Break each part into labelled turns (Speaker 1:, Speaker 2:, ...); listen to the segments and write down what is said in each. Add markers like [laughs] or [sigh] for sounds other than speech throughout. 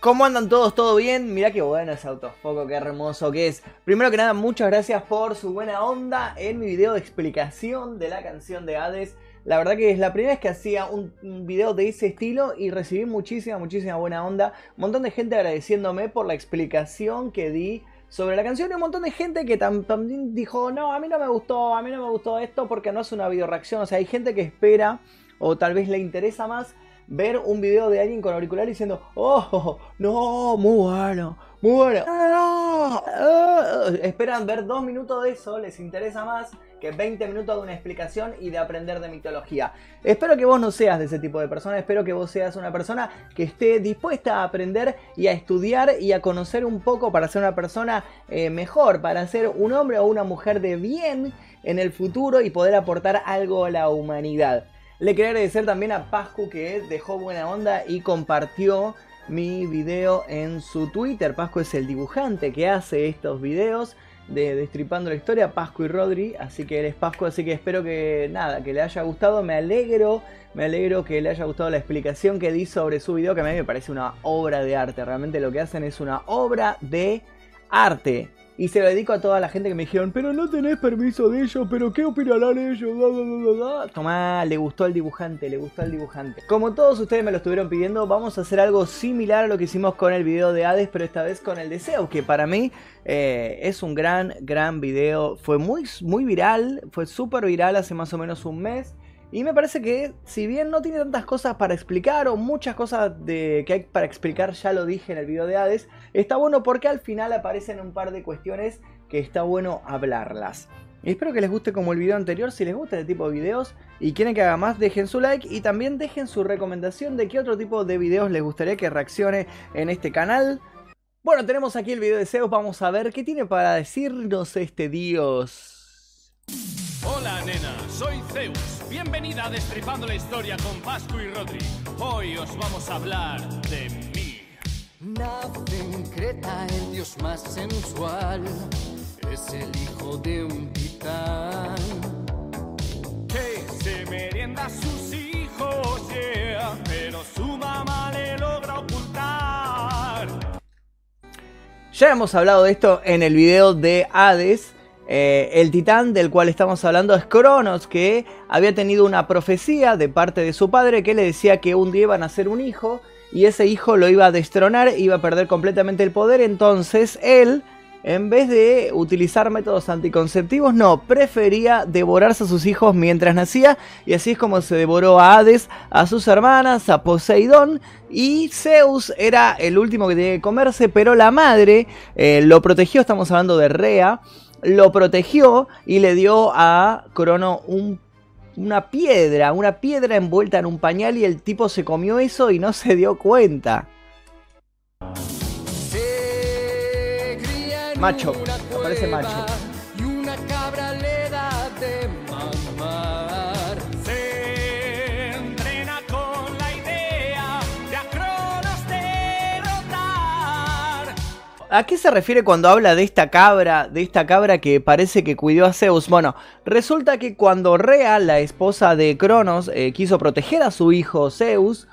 Speaker 1: ¿Cómo andan todos? ¿Todo bien? Mirá qué bueno ese autofoco, qué hermoso que es. Primero que nada, muchas gracias por su buena onda en mi video de explicación de la canción de Hades. La verdad que es la primera vez que hacía un, video de ese estilo y recibí muchísima, muchísima buena onda. Un montón de gente agradeciéndome por la explicación que di sobre la canción y un montón de gente que también dijo, no, a mí no me gustó, a mí no me gustó esto porque no es una video reacción. O sea, hay gente que espera o tal vez le interesa más ver un video de alguien con auricular diciendo, oh, no, muy bueno, muy bueno. esperan ver dos minutos de eso, les interesa más que 20 minutos de una explicación y de aprender de mitología. Espero que vos no seas de ese tipo de persona, espero que vos seas una persona que esté dispuesta a aprender y a estudiar y a conocer un poco para ser una persona eh, mejor, para ser un hombre o una mujer de bien en el futuro y poder aportar algo a la humanidad. Le quería agradecer también a Pascu que dejó buena onda y compartió mi video en su Twitter. Pascu es el dibujante que hace estos videos de Destripando la Historia, Pascu y Rodri. Así que él es Pascu, así que espero que nada, que le haya gustado. Me alegro, me alegro que le haya gustado la explicación que di sobre su video, que a mí me parece una obra de arte. Realmente lo que hacen es una obra de arte. Y se lo dedico a toda la gente que me dijeron, pero no tenés permiso de ellos, pero ¿qué opinarán ellos? Tomá, le gustó al dibujante, le gustó al dibujante. Como todos ustedes me lo estuvieron pidiendo, vamos a hacer algo similar a lo que hicimos con el video de Hades, pero esta vez con el deseo, que para mí eh, es un gran, gran video. Fue muy, muy viral, fue súper viral hace más o menos un mes. Y me parece que, si bien no tiene tantas cosas para explicar, o muchas cosas de, que hay para explicar, ya lo dije en el video de Hades, está bueno porque al final aparecen un par de cuestiones que está bueno hablarlas. Espero que les guste como el video anterior, si les gusta este tipo de videos y quieren que haga más, dejen su like y también dejen su recomendación de qué otro tipo de videos les gustaría que reaccione en este canal. Bueno, tenemos aquí el video de Zeus, vamos a ver qué tiene para decirnos este dios.
Speaker 2: Hola nena, soy Zeus Bienvenida a Destripando la Historia con Pascu y Rodri. Hoy os vamos a hablar de mí.
Speaker 3: Nace en Creta el dios más sensual. Es el hijo de un titán.
Speaker 2: Que se merienda a sus hijos, yeah, pero su mamá le logra ocultar.
Speaker 1: Ya hemos hablado de esto en el video de Hades eh, el titán del cual estamos hablando es Cronos, que había tenido una profecía de parte de su padre que le decía que un día iba a nacer un hijo y ese hijo lo iba a destronar, iba a perder completamente el poder. Entonces él, en vez de utilizar métodos anticonceptivos, no, prefería devorarse a sus hijos mientras nacía. Y así es como se devoró a Hades, a sus hermanas, a Poseidón. Y Zeus era el último que tenía que comerse, pero la madre eh, lo protegió, estamos hablando de Rea lo protegió y le dio a Crono una piedra, una piedra envuelta en un pañal y el tipo se comió eso y no [laughs] se dio cuenta. Macho, aparece macho. ¿A qué se refiere cuando habla de esta cabra, de esta cabra que parece que cuidó a Zeus? Bueno, resulta que cuando Rea, la esposa de Cronos, eh, quiso proteger a su hijo Zeus,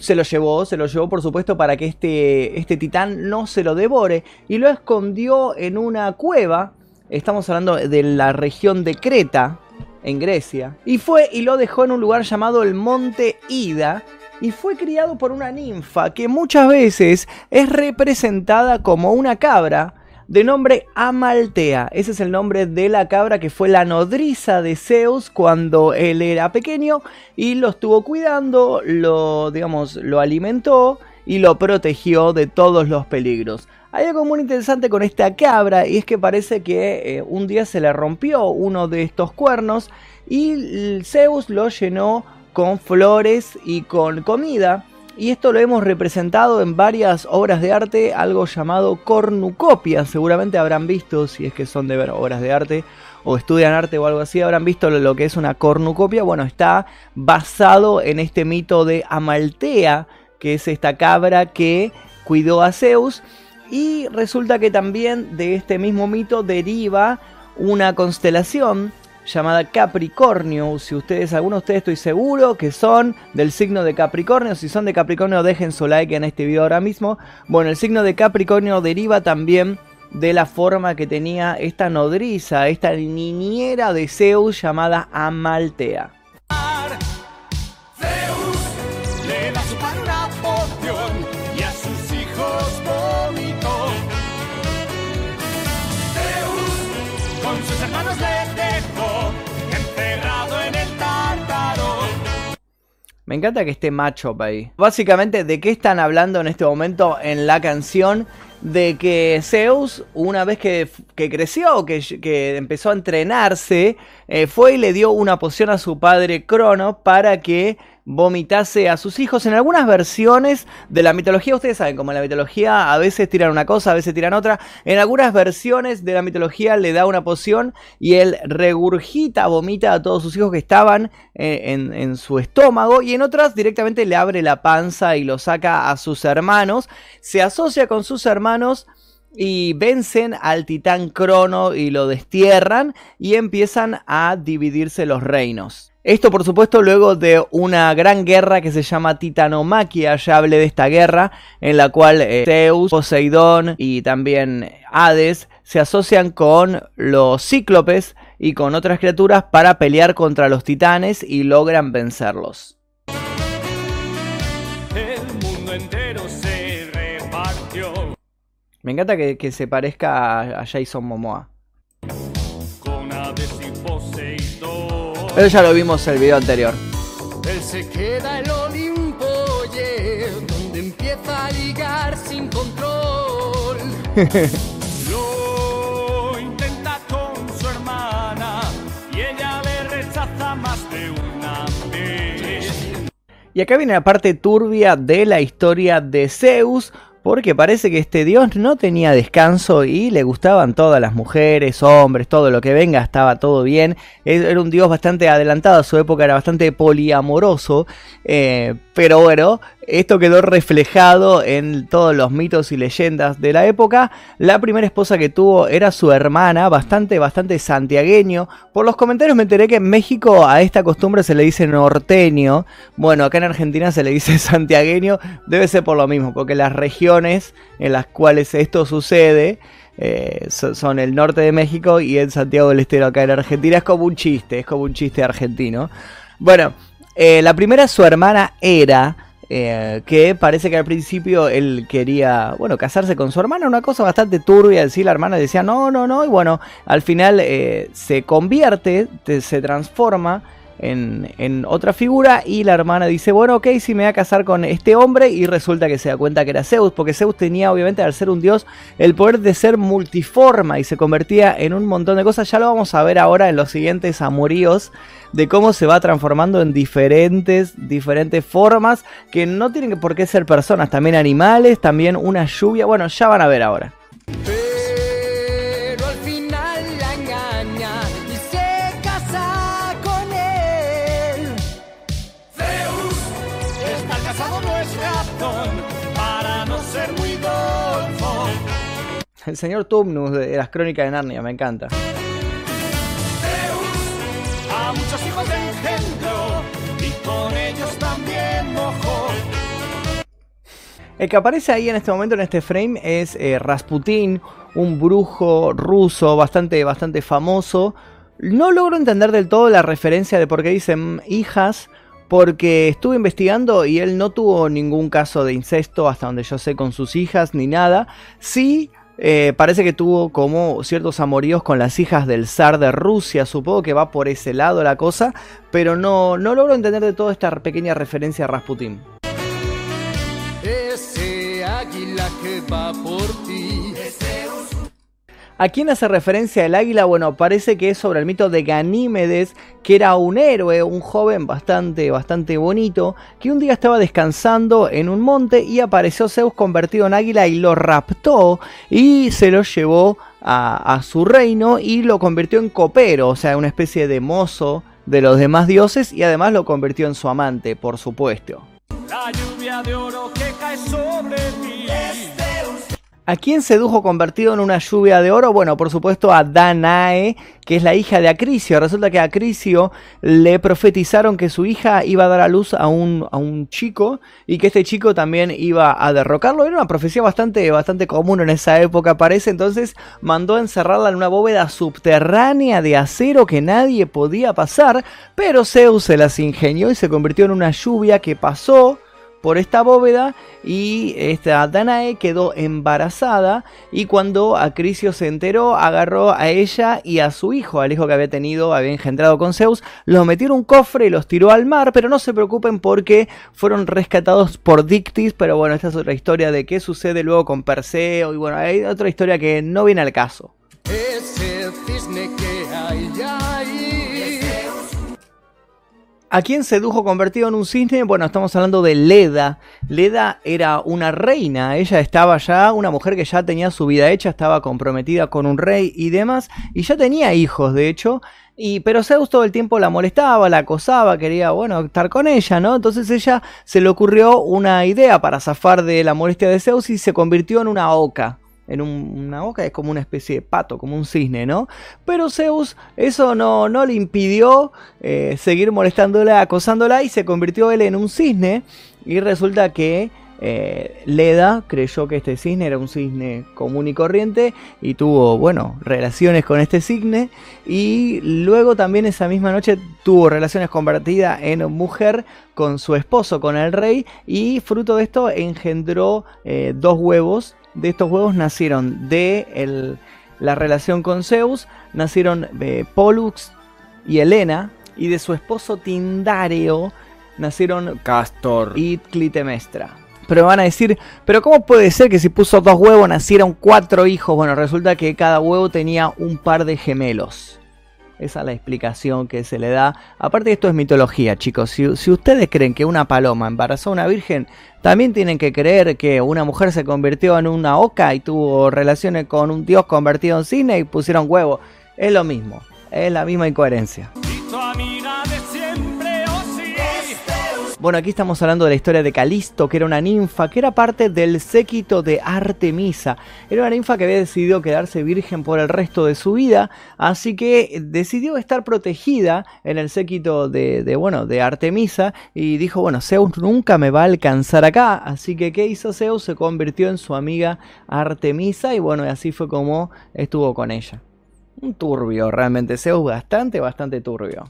Speaker 1: se lo llevó, se lo llevó por supuesto para que este, este titán no se lo devore y lo escondió en una cueva. Estamos hablando de la región de Creta, en Grecia. Y fue y lo dejó en un lugar llamado el Monte Ida y fue criado por una ninfa que muchas veces es representada como una cabra de nombre Amaltea. Ese es el nombre de la cabra que fue la nodriza de Zeus cuando él era pequeño y lo estuvo cuidando, lo digamos, lo alimentó y lo protegió de todos los peligros. Hay algo muy interesante con esta cabra y es que parece que eh, un día se le rompió uno de estos cuernos y Zeus lo llenó con flores y con comida. Y esto lo hemos representado en varias obras de arte, algo llamado cornucopia. Seguramente habrán visto, si es que son de ver obras de arte o estudian arte o algo así, habrán visto lo que es una cornucopia. Bueno, está basado en este mito de Amaltea, que es esta cabra que cuidó a Zeus. Y resulta que también de este mismo mito deriva una constelación llamada Capricornio. Si ustedes, algunos de ustedes estoy seguro que son del signo de Capricornio. Si son de Capricornio, dejen su like en este video ahora mismo. Bueno, el signo de Capricornio deriva también de la forma que tenía esta nodriza, esta niñera de Zeus llamada Amaltea. Me encanta que esté macho ahí. Básicamente, ¿de qué están hablando en este momento en la canción? De que Zeus, una vez que, que creció, que, que empezó a entrenarse, eh, fue y le dio una poción a su padre Crono para que vomitase a sus hijos. En algunas versiones de la mitología, ustedes saben, como en la mitología a veces tiran una cosa, a veces tiran otra. En algunas versiones de la mitología le da una poción y él regurgita, vomita a todos sus hijos que estaban eh, en, en su estómago. Y en otras directamente le abre la panza y lo saca a sus hermanos. Se asocia con sus hermanos y vencen al titán Crono y lo destierran y empiezan a dividirse los reinos. Esto por supuesto luego de una gran guerra que se llama Titanomaquia, ya hablé de esta guerra en la cual eh, Zeus, Poseidón y también Hades se asocian con los cíclopes y con otras criaturas para pelear contra los titanes y logran vencerlos.
Speaker 2: El mundo entero se repartió
Speaker 1: Me encanta que, que se parezca a, a Jason Momoa. Pero ya lo vimos en el video anterior.
Speaker 3: Él se queda el Olimpo, yeah, donde empieza a ligar sin control. [laughs]
Speaker 2: Lo intenta con su hermana y ella le rechaza más de una vez.
Speaker 1: Y acá viene la parte turbia de la historia de Zeus, porque parece que este dios no tenía descanso y le gustaban todas las mujeres, hombres, todo lo que venga, estaba todo bien. Era un dios bastante adelantado a su época, era bastante poliamoroso, eh, pero bueno, esto quedó reflejado en todos los mitos y leyendas de la época. La primera esposa que tuvo era su hermana, bastante, bastante santiagueño. Por los comentarios me enteré que en México a esta costumbre se le dice norteño. Bueno, acá en Argentina se le dice [laughs] santiagueño. Debe ser por lo mismo, porque las regiones en las cuales esto sucede eh, so- son el norte de México y en Santiago del Estero acá en Argentina. Es como un chiste, es como un chiste argentino. Bueno, eh, la primera su hermana era... eh, que parece que al principio él quería, bueno, casarse con su hermana, una cosa bastante turbia, decir, la hermana decía no, no, no, y bueno, al final eh, se convierte, te- se transforma en, otra figura y la hermana dice, bueno, ok, si me voy a casar con este hombre y resulta que se da cuenta que era Zeus, porque Zeus tenía obviamente al ser un dios el poder de ser multiforma y se convertía en un montón de cosas, ya lo vamos a ver ahora en los siguientes amoríos de cómo se va transformando en diferentes, diferentes formas que no tienen por qué ser personas, también animales, también una lluvia, bueno, ya van a ver ahora. El señor Tumnus de las crónicas de Narnia, me encanta.
Speaker 2: Zeus, a muchos hijos engendró y con ellos también mojó.
Speaker 1: El que aparece ahí en este momento, en este frame, es eh, Rasputin, un brujo ruso bastante, bastante famoso. No logro entender del todo la referencia de por qué dicen hijas, porque estuve investigando y él no tuvo ningún caso de incesto, hasta donde yo sé, con sus hijas ni nada. Sí, eh, parece que tuvo como ciertos amoríos con las hijas del zar de Rusia, supongo que va por ese lado la cosa, pero no, no logro entender de todo esta pequeña referencia a Rasputin.
Speaker 3: Ese águila que va por ti.
Speaker 1: ¿A quién hace referencia el águila? Bueno, parece que es sobre el mito de Ganímedes, que era un héroe, un joven bastante, bastante bonito, que un día estaba descansando en un monte y apareció Zeus convertido en águila y lo raptó y se lo llevó a, a su reino y lo convirtió en copero, o sea, una especie de mozo de los demás dioses y además lo convirtió en su amante, por supuesto.
Speaker 2: La lluvia de oro que cae sobre mí.
Speaker 1: ¿A quién sedujo convertido en una lluvia de oro? Bueno, por supuesto a Danae, que es la hija de Acrisio. Resulta que a Acrisio le profetizaron que su hija iba a dar a luz a un, a un chico y que este chico también iba a derrocarlo. Era una profecía bastante, bastante común en esa época, parece. Entonces mandó a encerrarla en una bóveda subterránea de acero que nadie podía pasar. Pero Zeus se las ingenió y se convirtió en una lluvia que pasó por esta bóveda y esta Danae quedó embarazada y cuando Acrisio se enteró agarró a ella y a su hijo, al hijo que había tenido, había engendrado con Zeus, los metió en un cofre y los tiró al mar, pero no se preocupen porque fueron rescatados por Dictis, pero bueno, esta es otra historia de qué sucede luego con Perseo y bueno, hay otra historia que no viene al caso.
Speaker 3: Ese cisne que hay ahí.
Speaker 1: ¿A quién sedujo convertido en un cisne? Bueno, estamos hablando de Leda. Leda era una reina, ella estaba ya, una mujer que ya tenía su vida hecha, estaba comprometida con un rey y demás, y ya tenía hijos, de hecho, y, pero Zeus todo el tiempo la molestaba, la acosaba, quería, bueno, estar con ella, ¿no? Entonces ella se le ocurrió una idea para zafar de la molestia de Zeus y se convirtió en una oca en un- una boca, es como una especie de pato, como un cisne, ¿no? Pero Zeus eso no, no le impidió eh, seguir molestándola, acosándola y se convirtió él en un cisne y resulta que eh, Leda creyó que este cisne era un cisne común y corriente y tuvo, bueno, relaciones con este cisne y luego también esa misma noche tuvo relaciones convertidas en mujer con su esposo, con el rey y fruto de esto engendró eh, dos huevos. De estos huevos nacieron de el- la relación con Zeus, nacieron eh, Pollux y Helena y de su esposo Tindáreo nacieron Castor y Clitemestra. Pero me van a decir, pero ¿cómo puede ser que si puso dos huevos nacieron cuatro hijos? Bueno, resulta que cada huevo tenía un par de gemelos. Esa es la explicación que se le da. Aparte esto es mitología, chicos. Si, si ustedes creen que una paloma embarazó a una virgen, también tienen que creer que una mujer se convirtió en una oca y tuvo relaciones con un dios convertido en cine y pusieron huevo. Es lo mismo. Es la misma incoherencia. Bueno, aquí estamos hablando de la historia de Calisto, que era una ninfa, que era parte del séquito de Artemisa. Era una ninfa que había decidido quedarse virgen por el resto de su vida, así que decidió estar protegida en el séquito de, bueno, de Artemisa y dijo, bueno, Zeus nunca me va a alcanzar acá, así que ¿qué hizo Zeus? Se convirtió en su amiga Artemisa y bueno, así fue como estuvo con ella. Un turbio, realmente, Zeus bastante, bastante turbio.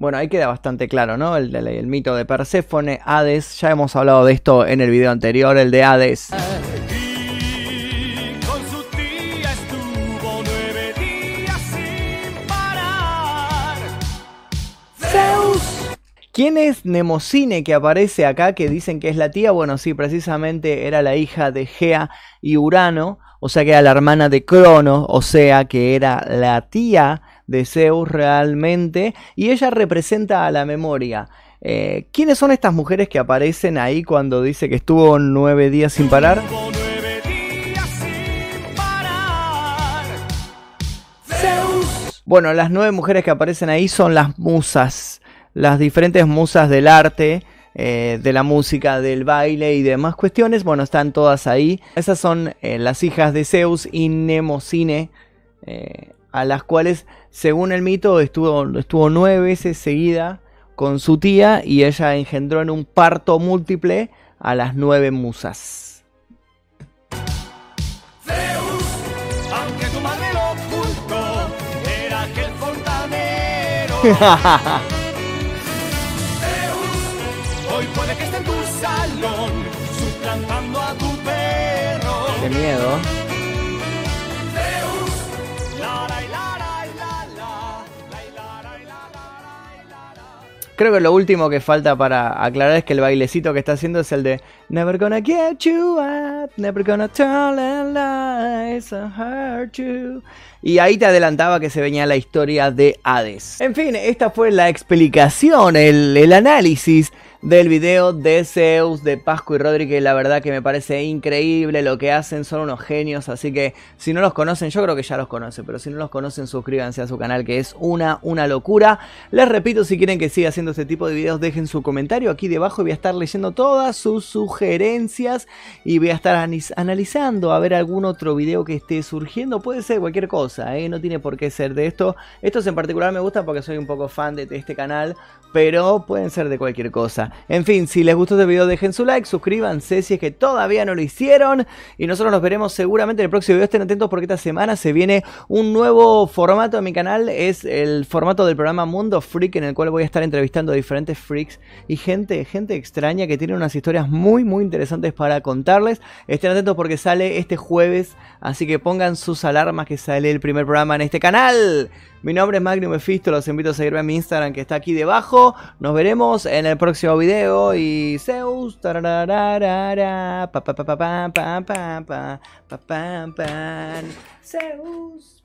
Speaker 1: Bueno, ahí queda bastante claro, ¿no? El, el- el mito de Perséfone, Hades, ya hemos hablado de esto en el video anterior, el de Hades. ¿Quién es Nemocine que aparece acá que dicen que es la tía? Bueno, sí, precisamente era la hija de Gea y Urano, o sea que era la hermana de Crono, o sea que era la tía de Zeus realmente, y ella representa a la memoria. Eh, ¿Quiénes son estas mujeres que aparecen ahí cuando dice que estuvo nueve días sin parar?
Speaker 2: Estuvo nueve días sin parar.
Speaker 1: Bueno, las nueve mujeres que aparecen ahí son las musas, las diferentes musas del arte, eh, de la música, del baile y demás cuestiones. Bueno, están todas ahí. Esas son eh, las hijas de Zeus y Nemocine, eh, a las cuales, según el mito, estuvo, estuvo nueve veces seguida con su tía y ella engendró en un parto múltiple a las nueve musas.
Speaker 2: Aunque tu madre lo ocultó, era aquel fontanero. [laughs] Zeus, hoy puede que esté en tu salón, suplantando a tu perro.
Speaker 1: Qué miedo. Creo que lo último que falta para aclarar es que el bailecito que está haciendo es el de Never gonna get you out, never gonna tell lies and hurt you. Y ahí te adelantaba que se venía la historia de Hades. En fin, esta fue la explicación, el análisis del video de Zeus, de Pascu y Rodri, que la verdad que me parece increíble lo que hacen, son unos genios, así que si no los conocen, yo creo que ya los conocen, pero si no los conocen, suscríbanse a su canal, que es una, una locura. Les repito, si quieren que siga haciendo este tipo de videos, dejen su comentario aquí debajo y voy a estar leyendo todas sus sugerencias y voy a estar analizando a ver algún otro video que esté surgiendo, puede ser cualquier cosa, ¿eh? no tiene por qué ser de esto. Estos en particular me gustan porque soy un poco fan de este canal, pero pueden ser de cualquier cosa. En fin, si les gustó este video dejen su like, suscríbanse si es que todavía no lo hicieron y nosotros nos veremos seguramente en el próximo video. Estén atentos porque esta semana se viene un nuevo formato de mi canal, es el formato del programa Mundo Freak en el cual voy a estar entrevistando a diferentes freaks y gente, gente extraña que tiene unas historias muy muy interesantes para contarles. Estén atentos porque sale este jueves, así que pongan sus alarmas que sale el primer programa en este canal. Mi nombre es Magnum Mephisto, los invito a seguirme en mi Instagram que está aquí debajo. Nos veremos en el próximo video y Zeus. Zeus.